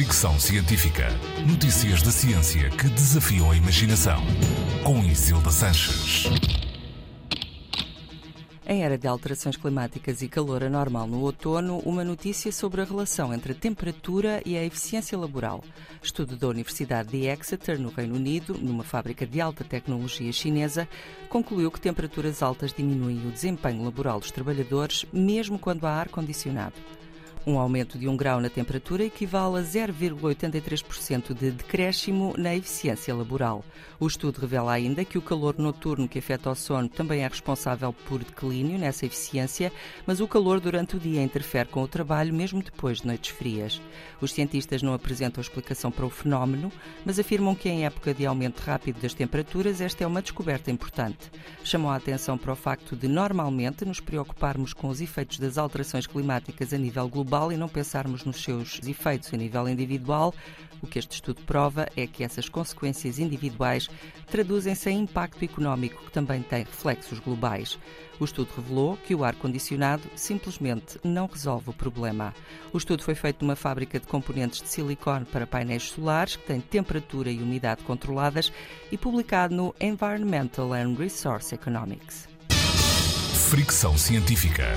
Fricção Científica. Notícias da ciência que desafiam a imaginação. Com Isilda Sanches. Em era de alterações climáticas e calor anormal no outono, uma notícia sobre a relação entre a temperatura e a eficiência laboral. Estudo da Universidade de Exeter, no Reino Unido, numa fábrica de alta tecnologia chinesa, concluiu que temperaturas altas diminuem o desempenho laboral dos trabalhadores, mesmo quando há ar-condicionado. Um aumento de 1 grau na temperatura equivale a 0,83% de decréscimo na eficiência laboral. O estudo revela ainda que o calor noturno que afeta o sono também é responsável por declínio nessa eficiência, mas o calor durante o dia interfere com o trabalho mesmo depois de noites frias. Os cientistas não apresentam explicação para o fenómeno, mas afirmam que em época de aumento rápido das temperaturas esta é uma descoberta importante. Chamam a atenção para o facto de normalmente nos preocuparmos com os efeitos das alterações climáticas a nível global global e não pensarmos nos seus efeitos a nível individual, o que este estudo prova é que essas consequências individuais traduzem-se em impacto económico que também tem reflexos globais. O estudo revelou que o ar-condicionado simplesmente não resolve o problema. O estudo foi feito numa fábrica de componentes de silicone para painéis solares, que tem temperatura e umidade controladas, e publicado no Environmental and Resource Economics. Fricção científica.